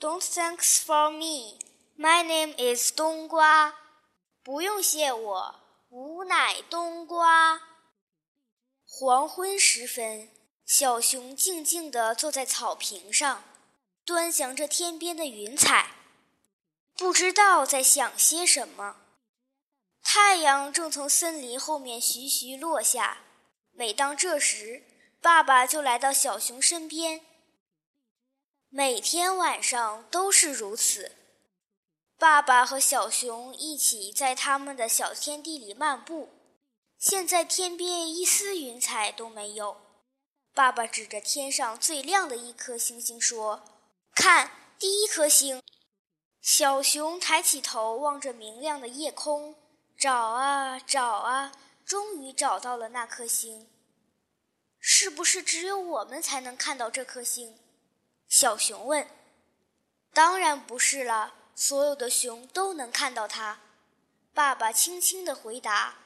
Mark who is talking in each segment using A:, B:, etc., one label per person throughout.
A: Don't thanks for me. My name is 冬瓜。不用谢我，吾乃冬瓜。黄昏时分，小熊静静地坐在草坪上，端详着天边的云彩，不知道在想些什么。太阳正从森林后面徐徐落下。每当这时，爸爸就来到小熊身边。每天晚上都是如此。爸爸和小熊一起在他们的小天地里漫步。现在天边一丝云彩都没有。爸爸指着天上最亮的一颗星星说：“看，第一颗星。”小熊抬起头望着明亮的夜空，找啊找啊，终于找到了那颗星。是不是只有我们才能看到这颗星？小熊问。“当然不是了。”所有的熊都能看到它，爸爸轻轻地回答。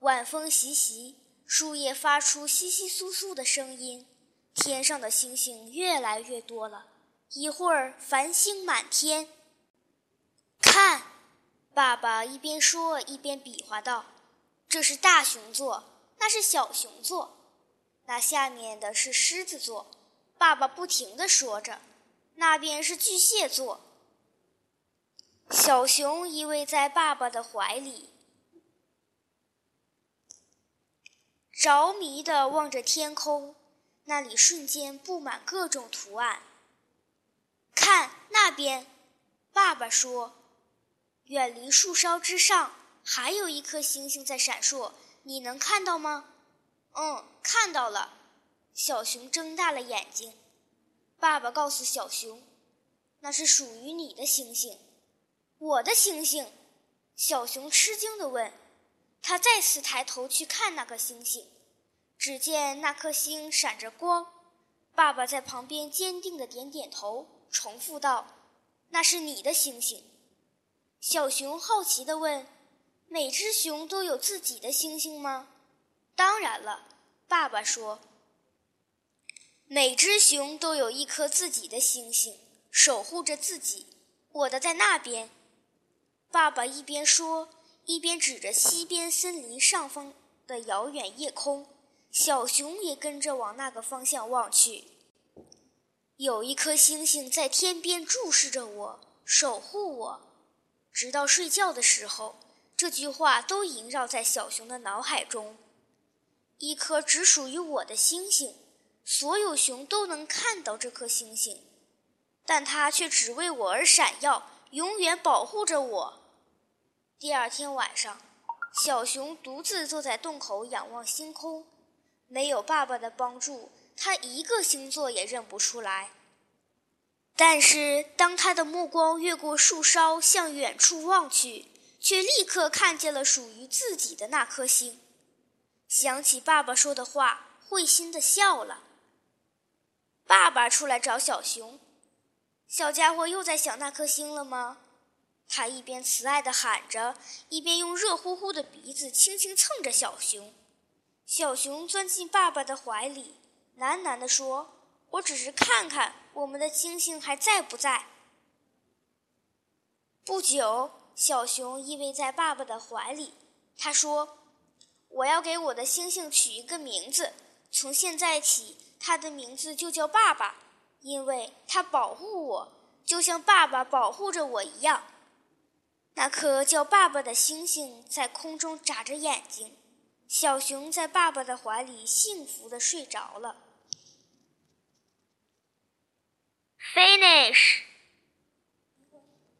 A: 晚风习习，树叶发出窸窸窣窣的声音，天上的星星越来越多了。一会儿，繁星满天。看，爸爸一边说一边比划道：“这是大熊座，那是小熊座，那下面的是狮子座。”爸爸不停地说着：“那边是巨蟹座。”小熊依偎在爸爸的怀里，着迷地望着天空，那里瞬间布满各种图案。看那边，爸爸说：“远离树梢之上，还有一颗星星在闪烁，你能看到吗？”“嗯，看到了。”小熊睁大了眼睛。爸爸告诉小熊：“那是属于你的星星。”我的星星，小熊吃惊地问。他再次抬头去看那颗星星，只见那颗星闪着光。爸爸在旁边坚定地点点头，重复道：“那是你的星星。”小熊好奇地问：“每只熊都有自己的星星吗？”“当然了。”爸爸说，“每只熊都有一颗自己的星星，守护着自己。我的在那边。”爸爸一边说，一边指着西边森林上方的遥远夜空。小熊也跟着往那个方向望去。有一颗星星在天边注视着我，守护我，直到睡觉的时候。这句话都萦绕在小熊的脑海中。一颗只属于我的星星，所有熊都能看到这颗星星，但它却只为我而闪耀，永远保护着我。第二天晚上，小熊独自坐在洞口仰望星空。没有爸爸的帮助，他一个星座也认不出来。但是，当他的目光越过树梢向远处望去，却立刻看见了属于自己的那颗星。想起爸爸说的话，会心地笑了。爸爸出来找小熊，小家伙又在想那颗星了吗？他一边慈爱地喊着，一边用热乎乎的鼻子轻轻蹭着小熊。小熊钻进爸爸的怀里，喃喃地说：“我只是看看我们的星星还在不在。”不久，小熊依偎在爸爸的怀里。他说：“我要给我的星星取一个名字，从现在起，他的名字就叫爸爸，因为他保护我，就像爸爸保护着我一样。”那颗叫爸爸的星星在空中眨着眼睛，小熊在爸爸的怀里幸福地睡着了。Finish。